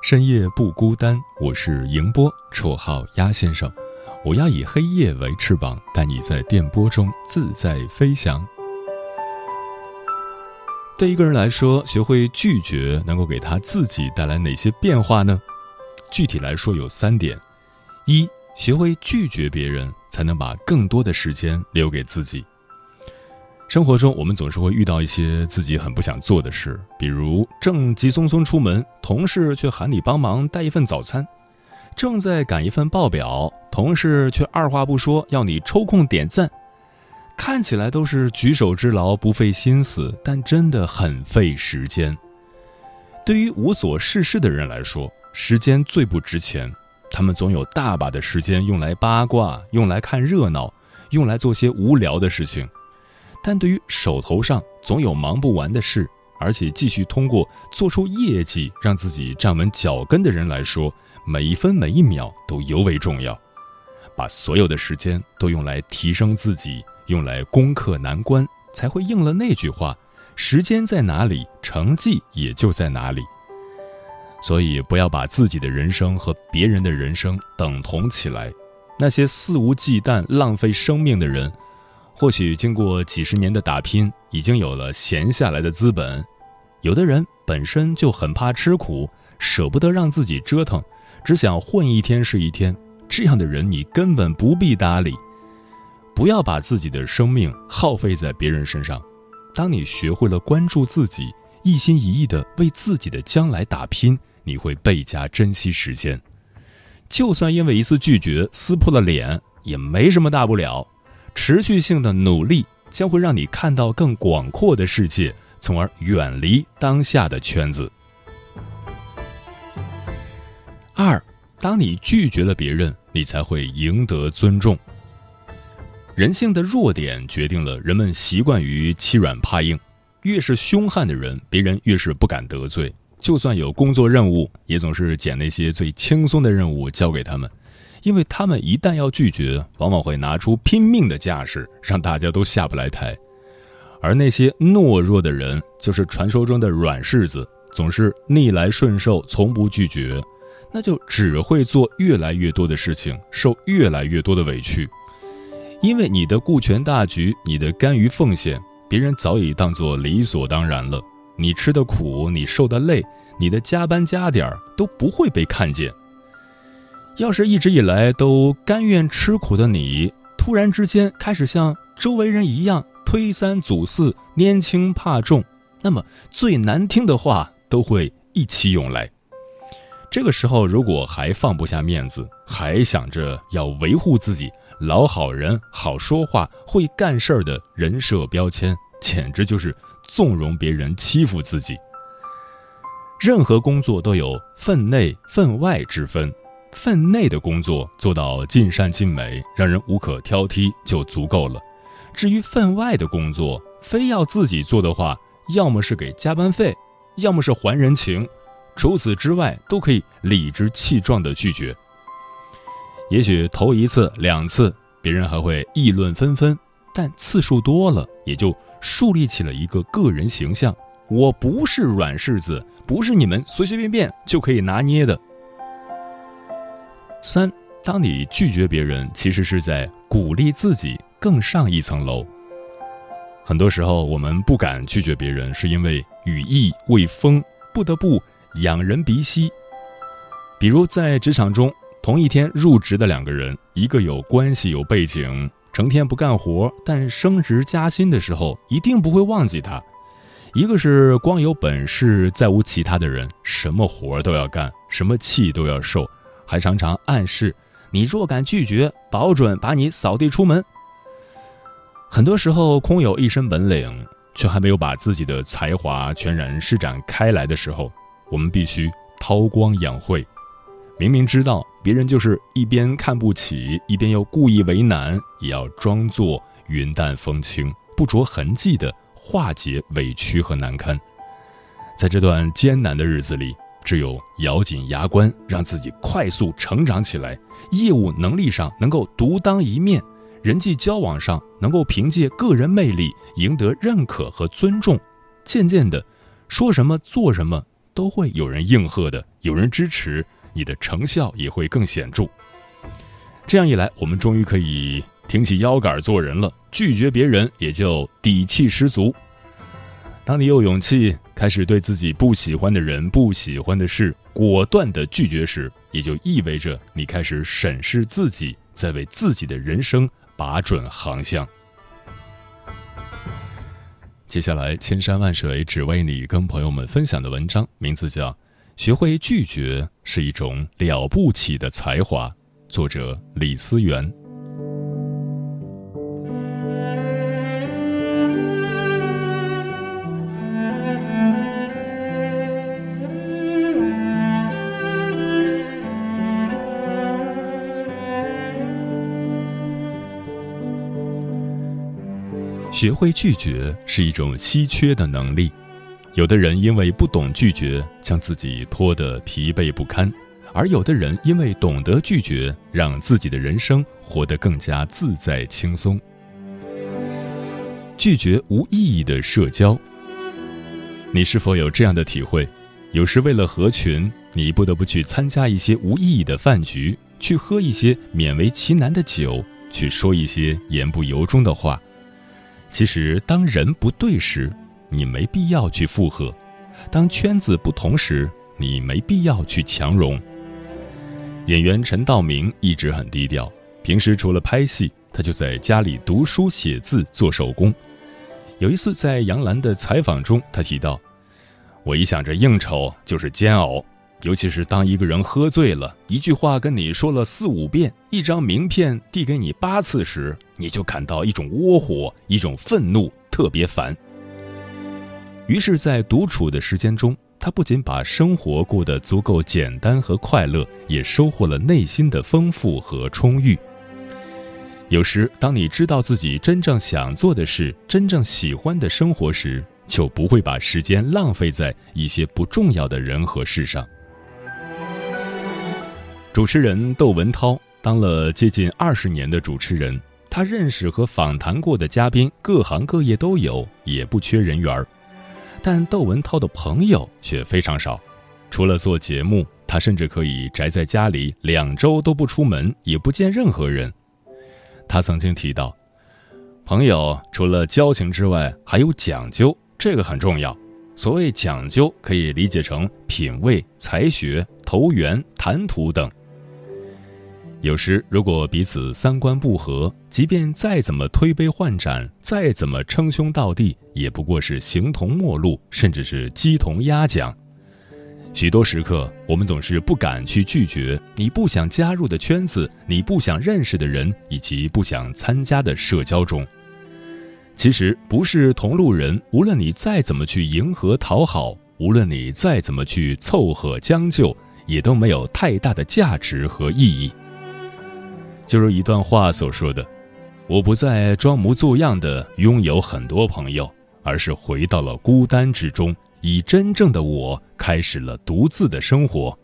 深夜不孤单，我是迎波，绰号鸭先生。我要以黑夜为翅膀，带你在电波中自在飞翔。对一个人来说，学会拒绝能够给他自己带来哪些变化呢？具体来说有三点：一，学会拒绝别人，才能把更多的时间留给自己。生活中，我们总是会遇到一些自己很不想做的事，比如正急匆匆出门，同事却喊你帮忙带一份早餐；正在赶一份报表，同事却二话不说要你抽空点赞。看起来都是举手之劳，不费心思，但真的很费时间。对于无所事事的人来说，时间最不值钱，他们总有大把的时间用来八卦，用来看热闹，用来做些无聊的事情。但对于手头上总有忙不完的事，而且继续通过做出业绩让自己站稳脚跟的人来说，每一分每一秒都尤为重要。把所有的时间都用来提升自己，用来攻克难关，才会应了那句话：时间在哪里，成绩也就在哪里。所以，不要把自己的人生和别人的人生等同起来。那些肆无忌惮浪费生命的人。或许经过几十年的打拼，已经有了闲下来的资本。有的人本身就很怕吃苦，舍不得让自己折腾，只想混一天是一天。这样的人你根本不必搭理。不要把自己的生命耗费在别人身上。当你学会了关注自己，一心一意的为自己的将来打拼，你会倍加珍惜时间。就算因为一次拒绝撕破了脸，也没什么大不了。持续性的努力将会让你看到更广阔的世界，从而远离当下的圈子。二，当你拒绝了别人，你才会赢得尊重。人性的弱点决定了人们习惯于欺软怕硬，越是凶悍的人，别人越是不敢得罪。就算有工作任务，也总是捡那些最轻松的任务交给他们。因为他们一旦要拒绝，往往会拿出拼命的架势，让大家都下不来台。而那些懦弱的人，就是传说中的软柿子，总是逆来顺受，从不拒绝，那就只会做越来越多的事情，受越来越多的委屈。因为你的顾全大局，你的甘于奉献，别人早已当作理所当然了。你吃的苦，你受的累，你的加班加点儿都不会被看见。要是一直以来都甘愿吃苦的你，突然之间开始像周围人一样推三阻四、拈轻怕重，那么最难听的话都会一起涌来。这个时候，如果还放不下面子，还想着要维护自己老好人、好说话、会干事儿的人设标签，简直就是纵容别人欺负自己。任何工作都有分内分外之分。分内的工作做到尽善尽美，让人无可挑剔就足够了。至于分外的工作，非要自己做的话，要么是给加班费，要么是还人情。除此之外，都可以理直气壮地拒绝。也许头一次、两次，别人还会议论纷纷，但次数多了，也就树立起了一个个人形象。我不是软柿子，不是你们随随便便就可以拿捏的。三，当你拒绝别人，其实是在鼓励自己更上一层楼。很多时候，我们不敢拒绝别人，是因为羽翼未丰，不得不仰人鼻息。比如在职场中，同一天入职的两个人，一个有关系有背景，成天不干活，但升职加薪的时候一定不会忘记他；一个是光有本事再无其他的人，什么活都要干，什么气都要受，还常常暗示你若敢拒绝，保准把你扫地出门。很多时候，空有一身本领，却还没有把自己的才华全然施展开来的时候，我们必须韬光养晦。明明知道别人就是一边看不起，一边又故意为难，也要装作云淡风轻、不着痕迹的化解委屈和难堪。在这段艰难的日子里，只有咬紧牙关，让自己快速成长起来，业务能力上能够独当一面。人际交往上能够凭借个人魅力赢得认可和尊重，渐渐的，说什么做什么都会有人应和的，有人支持，你的成效也会更显著。这样一来，我们终于可以挺起腰杆做人了，拒绝别人也就底气十足。当你有勇气开始对自己不喜欢的人、不喜欢的事果断的拒绝时，也就意味着你开始审视自己，在为自己的人生。把准航向。接下来，千山万水只为你，跟朋友们分享的文章名字叫《学会拒绝是一种了不起的才华》，作者李思源。学会拒绝是一种稀缺的能力，有的人因为不懂拒绝，将自己拖得疲惫不堪；而有的人因为懂得拒绝，让自己的人生活得更加自在轻松。拒绝无意义的社交，你是否有这样的体会？有时为了合群，你不得不去参加一些无意义的饭局，去喝一些勉为其难的酒，去说一些言不由衷的话。其实，当人不对时，你没必要去附和；当圈子不同时，你没必要去强融。演员陈道明一直很低调，平时除了拍戏，他就在家里读书、写字、做手工。有一次在杨澜的采访中，他提到：“我一想着应酬就是煎熬。”尤其是当一个人喝醉了，一句话跟你说了四五遍，一张名片递给你八次时，你就感到一种窝火，一种愤怒，特别烦。于是，在独处的时间中，他不仅把生活过得足够简单和快乐，也收获了内心的丰富和充裕。有时，当你知道自己真正想做的事，真正喜欢的生活时，就不会把时间浪费在一些不重要的人和事上。主持人窦文涛当了接近二十年的主持人，他认识和访谈过的嘉宾各行各业都有，也不缺人缘儿。但窦文涛的朋友却非常少，除了做节目，他甚至可以宅在家里两周都不出门，也不见任何人。他曾经提到，朋友除了交情之外，还有讲究，这个很重要。所谓讲究，可以理解成品味、才学、投缘、谈吐等。有时，如果彼此三观不合，即便再怎么推杯换盏，再怎么称兄道弟，也不过是形同陌路，甚至是鸡同鸭讲。许多时刻，我们总是不敢去拒绝你不想加入的圈子、你不想认识的人以及不想参加的社交中。其实，不是同路人，无论你再怎么去迎合讨好，无论你再怎么去凑合将就，也都没有太大的价值和意义。就如一段话所说的：“我不再装模作样的拥有很多朋友，而是回到了孤单之中，以真正的我开始了独自的生活。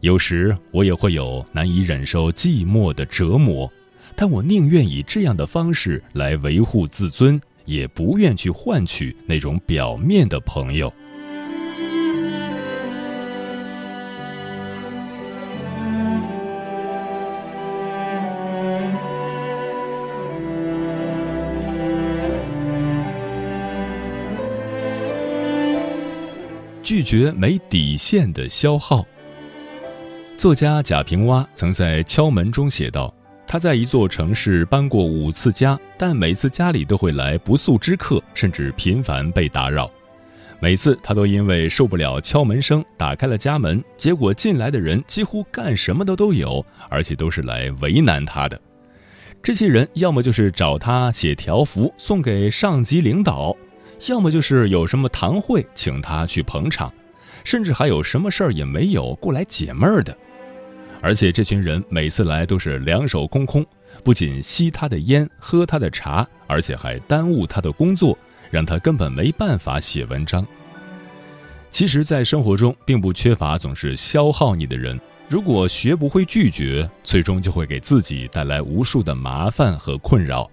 有时我也会有难以忍受寂寞的折磨，但我宁愿以这样的方式来维护自尊，也不愿去换取那种表面的朋友。”拒绝没底线的消耗。作家贾平凹曾在《敲门》中写道：“他在一座城市搬过五次家，但每次家里都会来不速之客，甚至频繁被打扰。每次他都因为受不了敲门声，打开了家门，结果进来的人几乎干什么的都有，而且都是来为难他的。这些人要么就是找他写条幅送给上级领导，要么就是有什么堂会请他去捧场。”甚至还有什么事儿也没有过来解闷儿的，而且这群人每次来都是两手空空，不仅吸他的烟、喝他的茶，而且还耽误他的工作，让他根本没办法写文章。其实，在生活中并不缺乏总是消耗你的人，如果学不会拒绝，最终就会给自己带来无数的麻烦和困扰。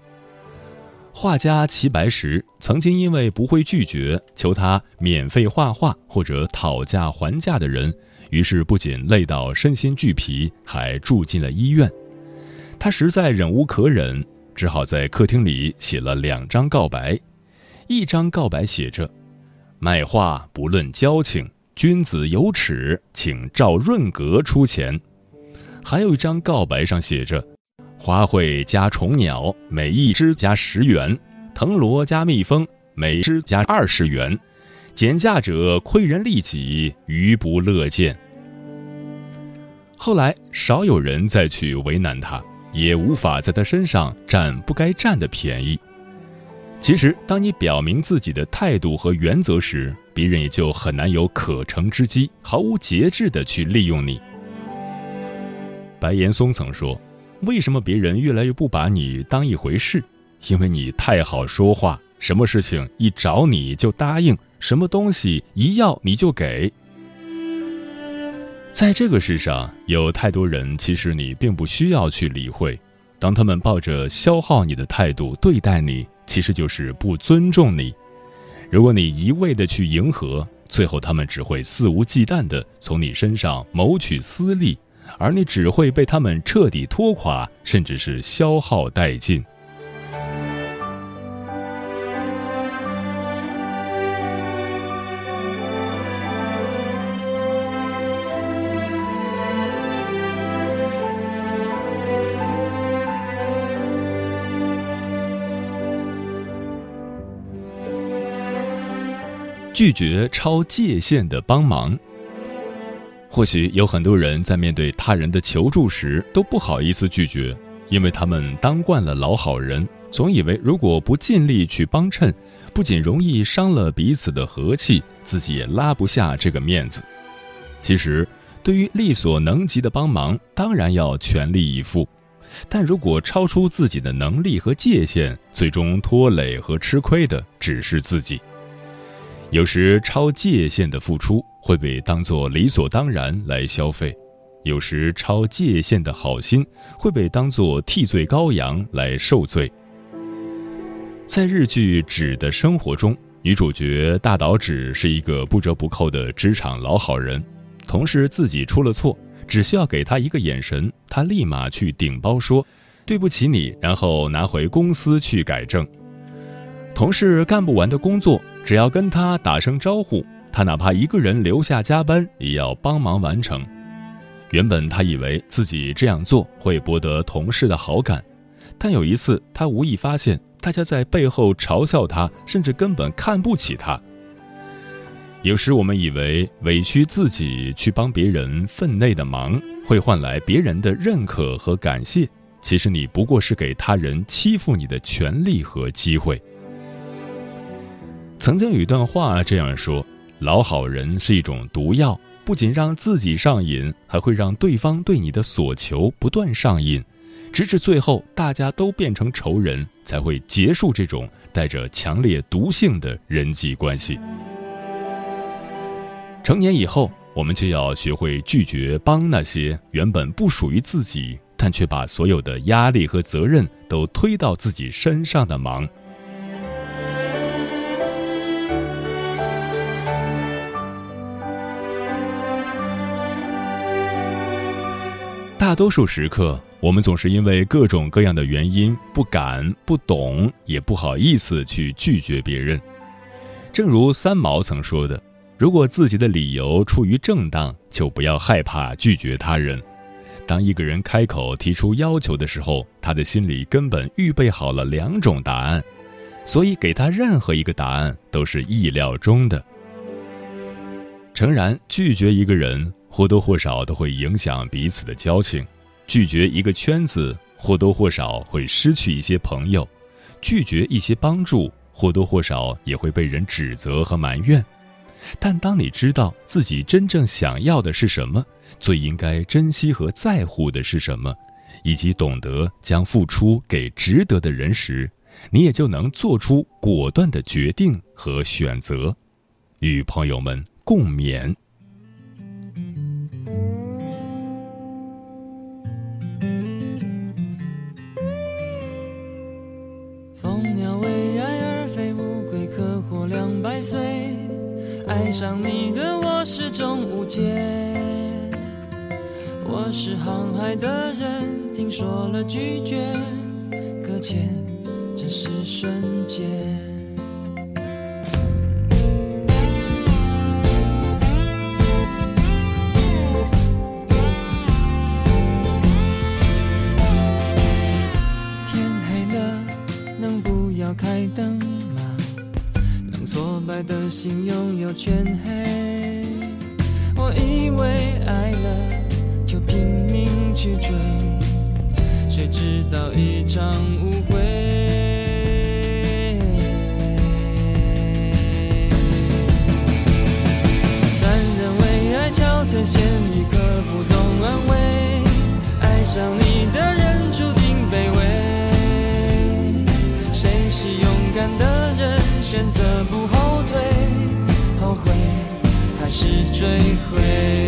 画家齐白石曾经因为不会拒绝求他免费画画或者讨价还价的人，于是不仅累到身心俱疲，还住进了医院。他实在忍无可忍，只好在客厅里写了两张告白。一张告白写着：“卖画不论交情，君子有耻，请赵润格出钱。”还有一张告白上写着。花卉加虫鸟，每一只加十元；藤萝加蜜蜂，每只加二十元。减价者亏人利己，余不乐见。后来少有人再去为难他，也无法在他身上占不该占的便宜。其实，当你表明自己的态度和原则时，别人也就很难有可乘之机，毫无节制的去利用你。白岩松曾说。为什么别人越来越不把你当一回事？因为你太好说话，什么事情一找你就答应，什么东西一要你就给。在这个世上，有太多人，其实你并不需要去理会。当他们抱着消耗你的态度对待你，其实就是不尊重你。如果你一味的去迎合，最后他们只会肆无忌惮的从你身上谋取私利。而你只会被他们彻底拖垮，甚至是消耗殆尽。拒绝超界限的帮忙。或许有很多人在面对他人的求助时都不好意思拒绝，因为他们当惯了老好人，总以为如果不尽力去帮衬，不仅容易伤了彼此的和气，自己也拉不下这个面子。其实，对于力所能及的帮忙，当然要全力以赴，但如果超出自己的能力和界限，最终拖累和吃亏的只是自己。有时超界限的付出会被当作理所当然来消费，有时超界限的好心会被当作替罪羔羊来受罪。在日剧《纸的生活》中，女主角大岛纸是一个不折不扣的职场老好人，同事自己出了错，只需要给他一个眼神，他立马去顶包说：“对不起你”，然后拿回公司去改正。同事干不完的工作，只要跟他打声招呼，他哪怕一个人留下加班，也要帮忙完成。原本他以为自己这样做会博得同事的好感，但有一次他无意发现，大家在背后嘲笑他，甚至根本看不起他。有时我们以为委屈自己去帮别人分内的忙，会换来别人的认可和感谢，其实你不过是给他人欺负你的权利和机会。曾经有一段话这样说：“老好人是一种毒药，不仅让自己上瘾，还会让对方对你的所求不断上瘾，直至最后大家都变成仇人，才会结束这种带着强烈毒性的人际关系。”成年以后，我们就要学会拒绝帮那些原本不属于自己，但却把所有的压力和责任都推到自己身上的忙。大多数时刻，我们总是因为各种各样的原因不敢、不懂，也不好意思去拒绝别人。正如三毛曾说的：“如果自己的理由出于正当，就不要害怕拒绝他人。当一个人开口提出要求的时候，他的心里根本预备好了两种答案，所以给他任何一个答案都是意料中的。诚然，拒绝一个人或多或少都会影响彼此的交情；拒绝一个圈子或多或少会失去一些朋友；拒绝一些帮助或多或少也会被人指责和埋怨。但当你知道自己真正想要的是什么，最应该珍惜和在乎的是什么，以及懂得将付出给值得的人时，你也就能做出果断的决定和选择，与朋友们共勉。爱上你的我始终无解，我是航海的人，听说了拒绝，搁浅只是瞬间。追回？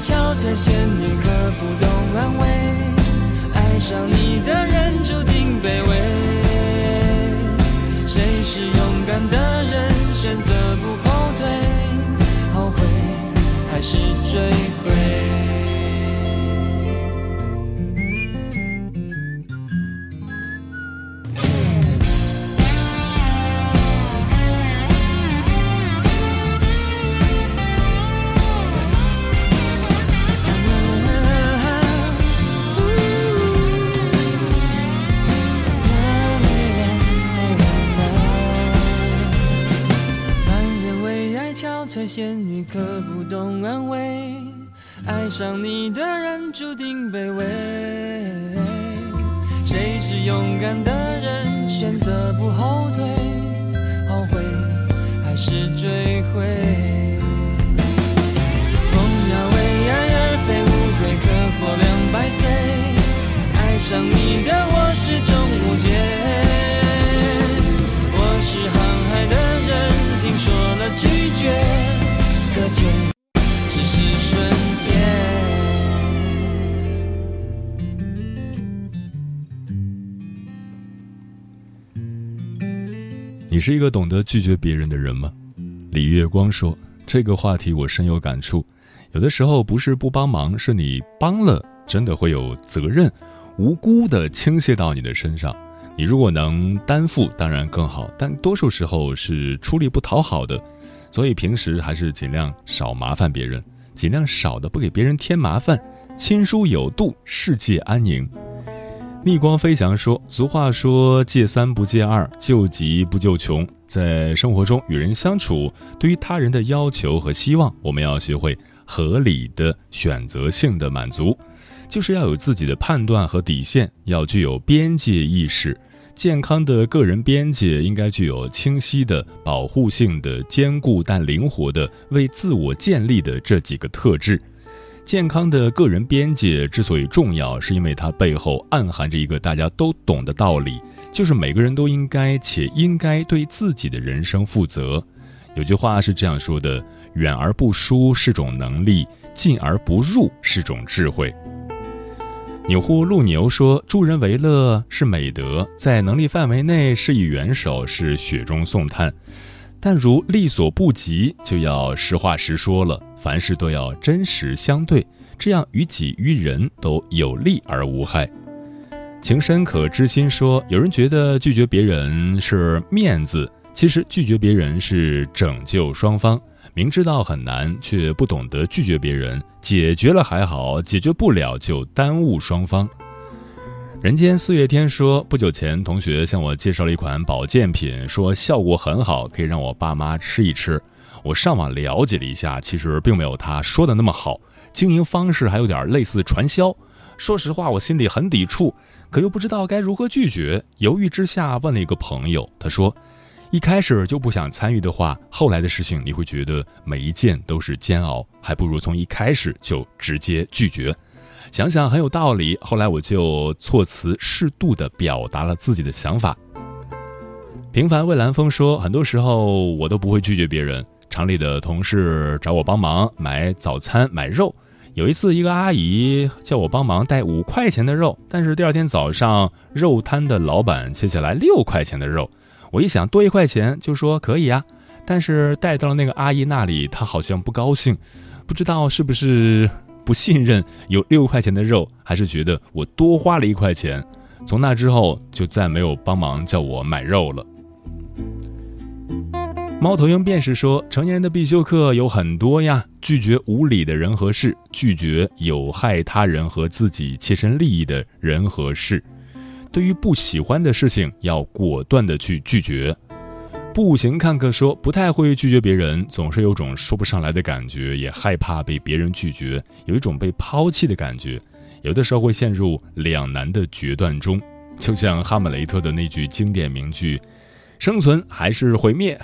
憔悴，仙女可不懂安慰。爱上你的人注定卑微。谁是勇敢的人？选择不后退，后悔还是追仙女可不懂安慰，爱上你的人注定卑微。谁是勇敢的人？选择不后退，后悔还是追悔？蜂鸟为爱而飞，乌龟可活两百岁。爱上你的我始终无解，我是航海的人，听说了拒绝。只是瞬间。你是一个懂得拒绝别人的人吗？李月光说：“这个话题我深有感触。有的时候不是不帮忙，是你帮了，真的会有责任，无辜的倾泻到你的身上。你如果能担负，当然更好，但多数时候是出力不讨好的。”所以平时还是尽量少麻烦别人，尽量少的不给别人添麻烦，亲疏有度，世界安宁。逆光飞翔说：“俗话说，借三不借二，救急不救穷。在生活中与人相处，对于他人的要求和希望，我们要学会合理的、选择性的满足，就是要有自己的判断和底线，要具有边界意识。”健康的个人边界应该具有清晰的、保护性的、坚固但灵活的、为自我建立的这几个特质。健康的个人边界之所以重要，是因为它背后暗含着一个大家都懂的道理，就是每个人都应该且应该对自己的人生负责。有句话是这样说的：“远而不疏是种能力，近而不入是种智慧。”钮祜禄牛说：“助人为乐是美德，在能力范围内施以援手是雪中送炭，但如力所不及，就要实话实说了。凡事都要真实相对，这样于己于人都有利而无害。”情深可知心说：“有人觉得拒绝别人是面子。”其实拒绝别人是拯救双方，明知道很难，却不懂得拒绝别人，解决了还好，解决不了就耽误双方。人间四月天说，不久前同学向我介绍了一款保健品，说效果很好，可以让我爸妈吃一吃。我上网了解了一下，其实并没有他说的那么好，经营方式还有点类似传销。说实话，我心里很抵触，可又不知道该如何拒绝，犹豫之下问了一个朋友，他说。一开始就不想参与的话，后来的事情你会觉得每一件都是煎熬，还不如从一开始就直接拒绝。想想很有道理，后来我就措辞适度的表达了自己的想法。平凡蔚蓝风说，很多时候我都不会拒绝别人。厂里的同事找我帮忙买早餐买肉，有一次一个阿姨叫我帮忙带五块钱的肉，但是第二天早上肉摊的老板切下来六块钱的肉。我一想多一块钱就说可以呀，但是带到了那个阿姨那里，她好像不高兴，不知道是不是不信任有六块钱的肉，还是觉得我多花了一块钱。从那之后就再没有帮忙叫我买肉了。猫头鹰便是说，成年人的必修课有很多呀，拒绝无理的人和事，拒绝有害他人和自己切身利益的人和事。对于不喜欢的事情，要果断的去拒绝。步行看客说，不太会拒绝别人，总是有种说不上来的感觉，也害怕被别人拒绝，有一种被抛弃的感觉。有的时候会陷入两难的决断中，就像哈姆雷特的那句经典名句：“生存还是毁灭。”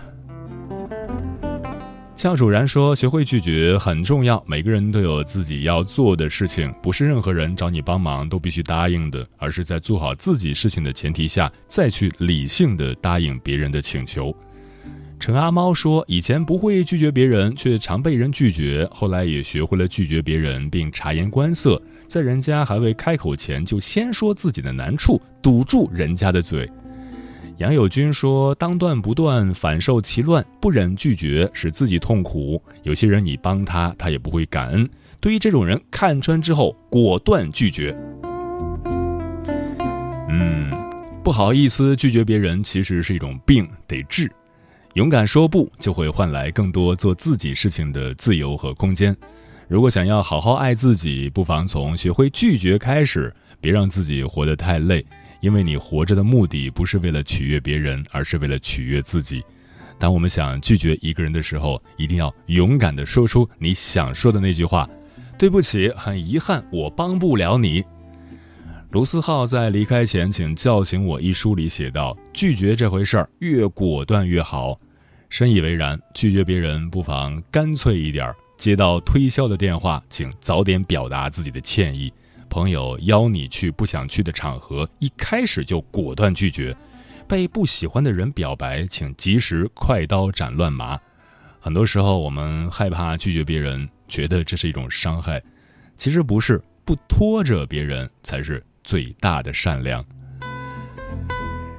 向主然说：“学会拒绝很重要。每个人都有自己要做的事情，不是任何人找你帮忙都必须答应的，而是在做好自己事情的前提下，再去理性的答应别人的请求。”陈阿猫说：“以前不会拒绝别人，却常被人拒绝，后来也学会了拒绝别人，并察言观色，在人家还未开口前，就先说自己的难处，堵住人家的嘴。”杨友军说：“当断不断，反受其乱，不忍拒绝，使自己痛苦。有些人你帮他，他也不会感恩。对于这种人，看穿之后果断拒绝。嗯，不好意思拒绝别人，其实是一种病，得治。勇敢说不，就会换来更多做自己事情的自由和空间。如果想要好好爱自己，不妨从学会拒绝开始，别让自己活得太累。”因为你活着的目的不是为了取悦别人，而是为了取悦自己。当我们想拒绝一个人的时候，一定要勇敢地说出你想说的那句话：“对不起，很遗憾，我帮不了你。”卢思浩在《离开前，请叫醒我》一书里写道：“拒绝这回事儿，越果断越好。”深以为然。拒绝别人，不妨干脆一点。接到推销的电话，请早点表达自己的歉意。朋友邀你去不想去的场合，一开始就果断拒绝；被不喜欢的人表白，请及时快刀斩乱麻。很多时候，我们害怕拒绝别人，觉得这是一种伤害，其实不是，不拖着别人才是最大的善良。